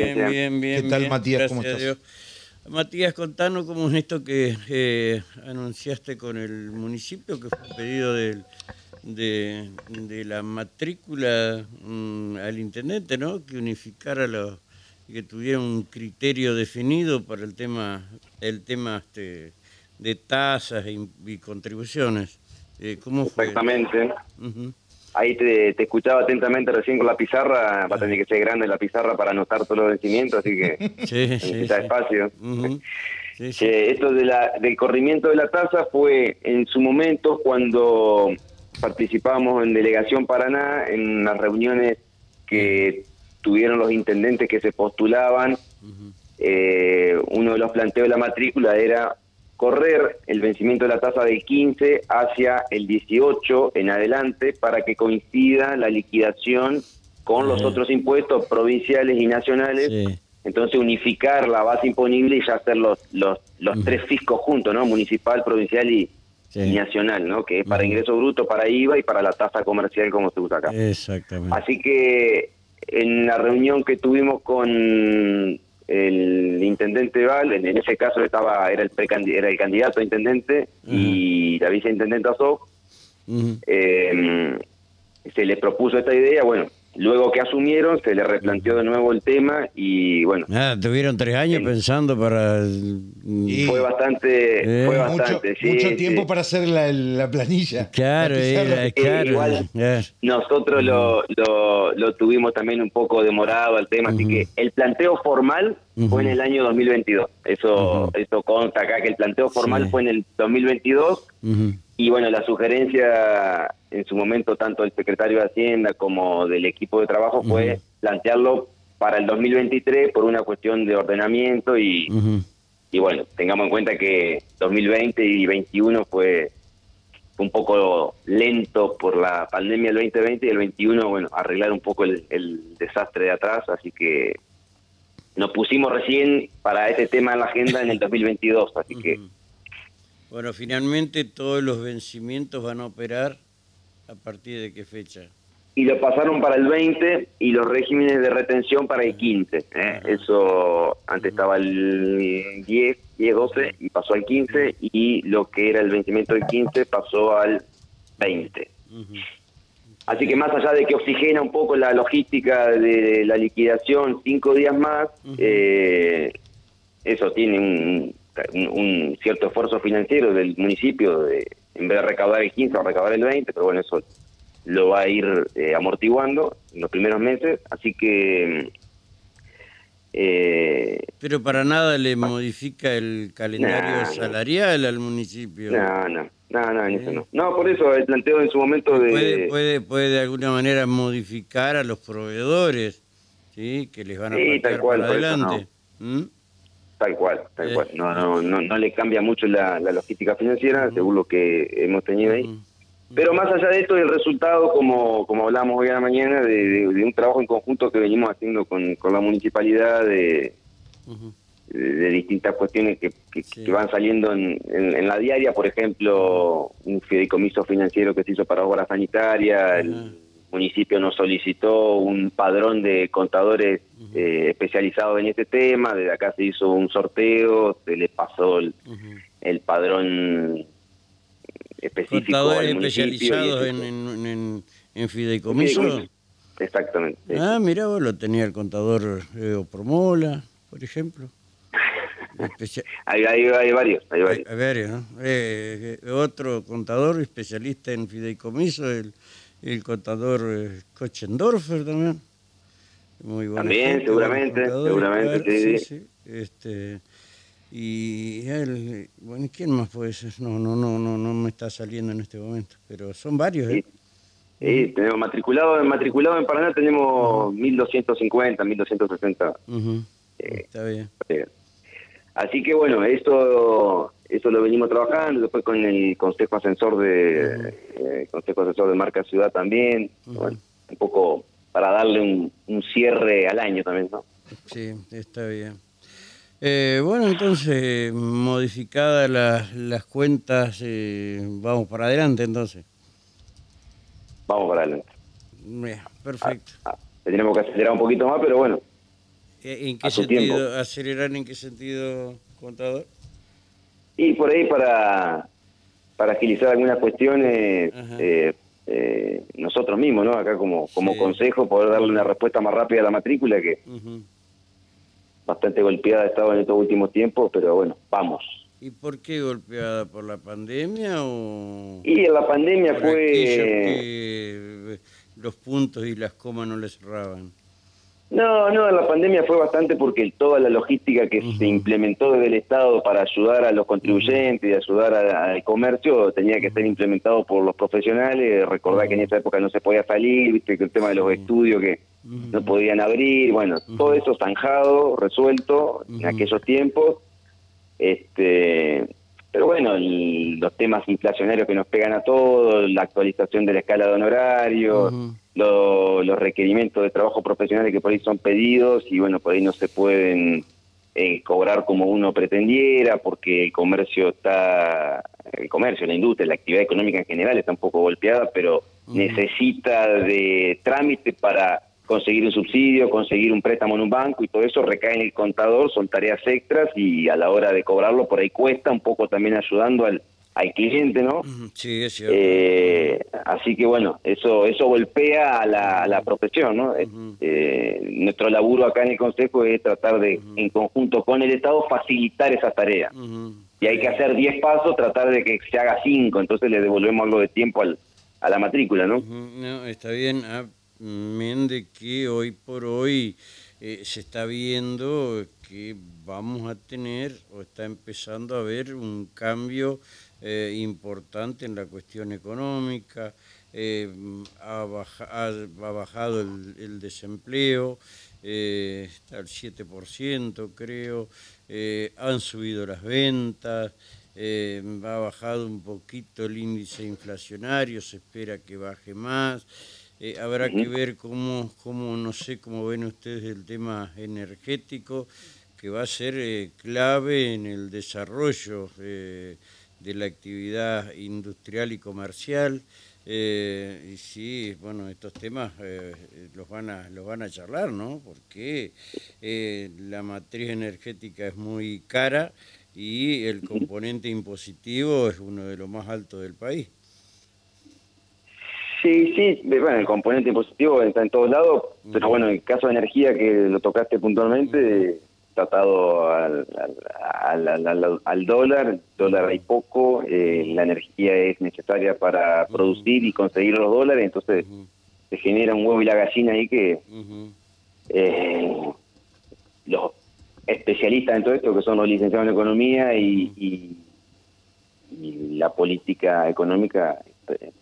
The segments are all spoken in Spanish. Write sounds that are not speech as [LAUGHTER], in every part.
Bien, bien, bien. ¿Qué tal, bien, Matías? ¿Cómo a estás? Dios. Matías, contanos cómo es esto que eh, anunciaste con el municipio, que fue un pedido del- de, de la matrícula mm, al intendente, ¿no? Que unificara los que tuviera un criterio definido para el tema, el tema este, de tasas y, y contribuciones. Eh, ¿Cómo fue? Exactamente. Ahí te, te escuchaba atentamente recién con la pizarra. Va a tener que ser grande la pizarra para anotar todos los vencimientos, así que [LAUGHS] Sí, sí, necesita sí. espacio. Ujú. Sí, sí. Que esto de la, del corrimiento de la tasa fue en su momento cuando participamos en Delegación Paraná en las reuniones que tuvieron los intendentes que se postulaban. Eh, uno de los planteos de la matrícula era correr el vencimiento de la tasa del 15 hacia el 18 en adelante para que coincida la liquidación con los otros impuestos provinciales y nacionales Sí. entonces unificar la base imponible y ya hacer los los, los tres fiscos juntos, ¿no? Municipal, provincial y, Sí. y nacional, ¿no? Que es para ingreso bruto, para IVA y para la tasa comercial como se usa acá. Exactamente. Así que en la reunión que tuvimos con el intendente Val, en, en ese caso estaba era el era el candidato a intendente y la viceintendenta Sof, eh, se le propuso esta idea, bueno, luego que asumieron se le replanteó de nuevo el tema y bueno, Nada, tuvieron tres años Sí. pensando para... Y- fue bastante, Eh. fue mucho, bastante, sí, mucho sí. tiempo para hacer la, la planilla. Claro, la era, claro. igual. claro. Nosotros lo, lo, lo tuvimos también un poco demorado al tema, así que el planteo formal fue en el año 2022. Eso Ujú. eso consta acá que el planteo formal Sí. fue en el 2022 Ujú. Y bueno, la sugerencia en su momento tanto del secretario de Hacienda como del equipo de trabajo fue plantearlo para el 2023 por una cuestión de ordenamiento y, y bueno, tengamos en cuenta que 2020 y 2021 fue un poco lento por la pandemia del 2020 y el 21, bueno, arreglar un poco el, el desastre de atrás, así que nos pusimos recién para este tema en la agenda en el 2022, así que Ujú. Bueno, finalmente todos los vencimientos van a operar a partir de qué fecha. y lo pasaron para el 20 y los regímenes de retención para el 15. ¿eh? Eso antes estaba el 10, 10, 12 y pasó al 15 y lo que era el vencimiento del 15 pasó al 20. Ujú. Así que más allá de que oxigena un poco la logística de la liquidación cinco días más, eh, eso tiene un, un- un cierto esfuerzo financiero del municipio, de, en vez de recaudar el 15 o recaudar el 20, pero bueno, eso lo va a ir eh, amortiguando en los primeros meses, así que... Eh, Pero para nada le modifica el calendario Nah, no. salarial al municipio. no, no, no, no, en eso Eh. no. No, por eso el planteo en su momento de... Puede, puede, puede de alguna manera modificar a los proveedores, ¿sí? Que les van a Sí, plantear tal cual, para por eso adelante. ¿Mm? Tal cual, tal Eh. cual. No, no, no, no le cambia mucho la, la logística financiera, según lo que hemos tenido ahí. Pero más allá de esto, el resultado, como, como hablamos hoy a la mañana, de, de- de un trabajo en conjunto que venimos haciendo con, con la municipalidad de, de, de distintas cuestiones que, que- Sí. que van saliendo en, en- en la diaria, por ejemplo, un fideicomiso financiero que se hizo para obras sanitarias, el. Municipio nos solicitó un padrón de contadores eh, especializados en este tema, desde acá se hizo un sorteo, se le pasó el, el padrón específico Contadores al municipio. y especializados en, en, en, en fideicomiso. Fideicomiso. Exactamente. Ah, mira, vos lo tenía el contador eh, Opromola, por ejemplo. [LAUGHS] Hay, hay, hay varios, hay Hay, varios. hay varios, ¿no? Eh, eh, otro contador especialista en fideicomiso, el, el contador eh, Kochendorfer también. Muy buena También, gente, seguramente, seguramente, sí, sí. Este, y él, bueno, ¿y ¿quién más puede ser? No, no, no, no, no me está saliendo en este momento, pero son varios, ¿eh? Sí. Sí, tenemos matriculado, matriculado en Paraná tenemos 1250, 1260. Ujú, Eh, Está bien. eh. Así que bueno, esto eso lo venimos trabajando, después con el Consejo Ascensor de eh, Consejo Asesor de Marca Ciudad también, bueno, un poco para darle un, un cierre al año también, ¿no? Sí, está bien. Eh, bueno, entonces, modificadas las, las cuentas, eh, vamos para adelante entonces. Vamos para adelante. Bien, perfecto. Ah, tenemos que acelerar un poquito más, pero bueno, ¿En qué sentido? tiempo. ¿Acelerar en qué sentido, contador? Y por ahí para, para agilizar algunas cuestiones, eh, eh, nosotros mismos, ¿no? Acá como, como Sí. consejo, poder darle una respuesta más rápida a la matrícula, que bastante golpeada ha estado en estos últimos tiempos, pero bueno, vamos. ¿Y por qué golpeada? ¿Por la pandemia o...? Y en la pandemia fue... que los puntos y las comas no les cerraban. No, no, la pandemia fue bastante porque toda la logística que se implementó desde el Estado para ayudar a los contribuyentes y ayudar al comercio tenía que ser implementado por los profesionales. Recordar que en esa época no se podía salir, viste que el tema de los estudios que no podían abrir, bueno, todo eso zanjado, resuelto en aquellos tiempos. Este, pero bueno, el- los temas inflacionarios que nos pegan a todos, la actualización de la escala de honorarios, Ujú. lo- los requerimientos de trabajo profesionales que por ahí son pedidos y bueno, por ahí no se pueden eh, cobrar como uno pretendiera porque el comercio está, el comercio, la industria, la actividad económica en general está un poco golpeada, pero necesita de trámite para conseguir un subsidio, conseguir un préstamo en un banco y todo eso recae en el contador, son tareas extras y a la hora de cobrarlo por ahí cuesta un poco también ayudando al, al cliente, ¿no? Sí, es cierto. Eh, así que bueno, eso eso golpea a la, a la profesión, ¿no? Eh, nuestro laburo acá en el Consejo es tratar de, en conjunto con el Estado, facilitar esa tarea. Ujú. Y hay que hacer 10 pasos, tratar de que se haga 5, entonces le devolvemos algo de tiempo al, a la matrícula, ¿no? Está bien, amén de que hoy por hoy eh, se está viendo que vamos a tener o está empezando a haber un cambio eh, importante en la cuestión económica, eh, ha, ha- bajado el, desempleo, está al 7% creo, han subido las ventas, eh, ha bajado un poquito el índice inflacionario, se espera que baje más. Eh, habrá que ver cómo, cómo, no sé cómo ven ustedes el tema energético, que va a ser eh, clave en el desarrollo eh, de la actividad industrial y comercial. Eh, y sí, bueno, estos temas los van a los van a charlar, ¿no? Porque la matriz energética es muy cara y el componente impositivo es uno de los más altos del país. Sí, sí, bueno, el componente impositivo está en todos lados, pero bueno, en el caso de energía que lo tocaste puntualmente, está atado al, al, al- al- al dólar, dólar hay poco, eh, la energía es necesaria para producir y conseguir los dólares, entonces se genera un huevo y la gallina ahí que eh, los especialistas en todo esto, que son los licenciados en economía y, y- y la política económica,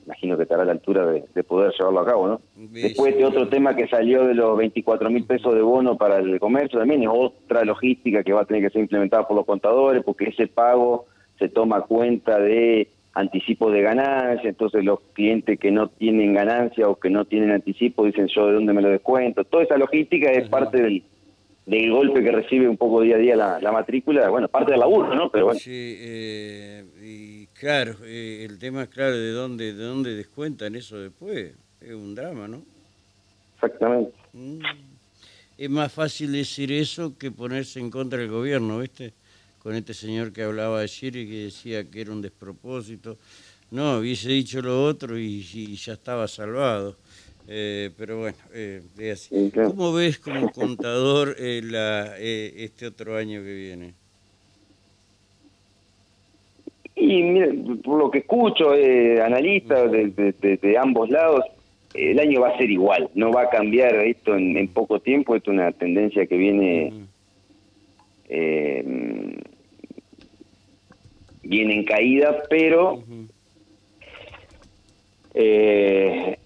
imagino que estará a la altura de, de poder llevarlo a cabo, ¿no? Después este otro tema que salió de los 24 mil pesos de bono para el comercio también es otra logística que va a tener que ser implementada por los contadores porque ese pago se toma cuenta de anticipos de ganancia, entonces los clientes que no tienen ganancia o que no tienen anticipo dicen yo de dónde me lo descuento. Toda esa logística es Ajá. parte del, del golpe que recibe un poco día a día la, la matrícula, bueno, parte del laburo, ¿no? Pero bueno, Sí, eh, y claro, eh, el tema es claro de dónde, de dónde descuentan eso después. Es un drama, ¿no? exactamente. Mm. Es más fácil decir eso que ponerse en contra del gobierno, ¿viste? Con este señor que hablaba ayer y que decía que era un despropósito. No, hubiese dicho lo otro y, y ya estaba salvado. Eh, pero bueno, eh, es así. ¿Cómo ves como contador eh, la, eh, este otro año que viene? Y mire, por lo que escucho, eh, analistas de, de- de- de ambos lados, el año va a ser igual, no va a cambiar esto en, en poco tiempo, esto es una tendencia que viene, eh, viene en caída, pero eh,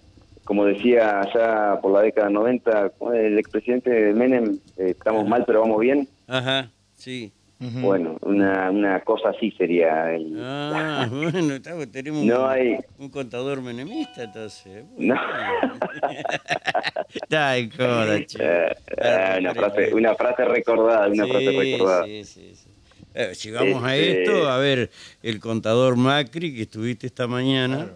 como decía allá por la década 90, el expresidente Menem, eh, estamos mal pero vamos bien, Ajá, sí. Bueno, una, una cosa así sería el... Ah, [LAUGHS] bueno, está- tenemos No un, hay- un contador menemista, entonces. No. [LAUGHS] Está en joda. Eh, eh, una frase una frase recordada una Sí, frase recordada sí, sí, sí. Eh, si vamos a Este- esto, a ver, el contador Macri que estuviste esta mañana, Claro.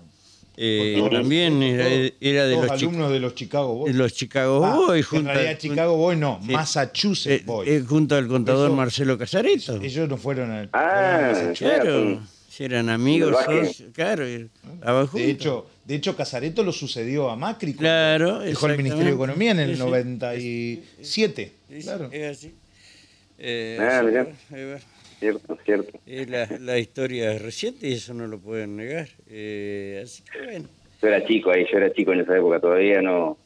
Eh, también era, de los, chi- alumnos de los Chicago Boys. los Chicago Ah, Boys. en junto realidad al- Chicago Boys no. Massachusetts eh, Boys. eh, junto al contador Eso- Marcelo Casareto. Ellos no fueron al. Ah, fueron a Massachusetts. Claro, si eran amigos, socios, claro, De hecho, de hecho, Casareto lo sucedió a Macri. cuando Claro, Dejó el Ministerio de. Economía en el Sí, sí. 97. Sí, sí, Claro. es así. Eh, Ah, Cierto, cierto. Es la, la historia reciente y eso no lo pueden negar. Eh, así que bueno. Yo era chico ahí, yo era chico en esa época, todavía no...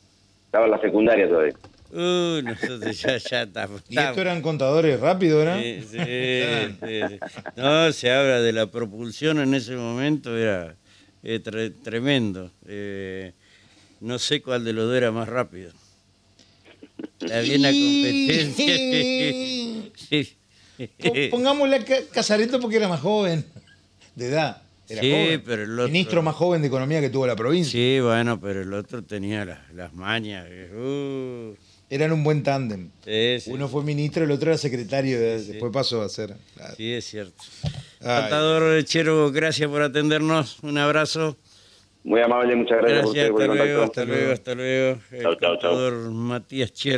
Estaba en la secundaria todavía. Uh, nosotros ya, ya estamos. ¿Y esto eran contadores rápidos, ¿verdad? Sí, sí, [LAUGHS] sí, sí. No, se habla de la propulsión en ese momento, era eh, tre- tremendo. Eh, no sé cuál de los dos era más rápido. Había una [LAUGHS] competencia. [LAUGHS] [LAUGHS] Pongámosle a porque era más joven de edad. Era Sí, joven. pero el otro- Ministro más joven de economía que tuvo la provincia. Sí, bueno, pero el otro tenía las, las mañas. que, uh, Eran un buen tándem. sí, sí, Uno fue ministro, el otro era secretario, de- después pasó a ser. claro. sí, es cierto. Ay. Contador Chero, gracias por atendernos. Un abrazo. Muy amable, muchas gracias, Gracias, por ustedes por hasta el luego, contacto. hasta luego, hasta luego. El Chau, chau, chau. contador Matías Chero.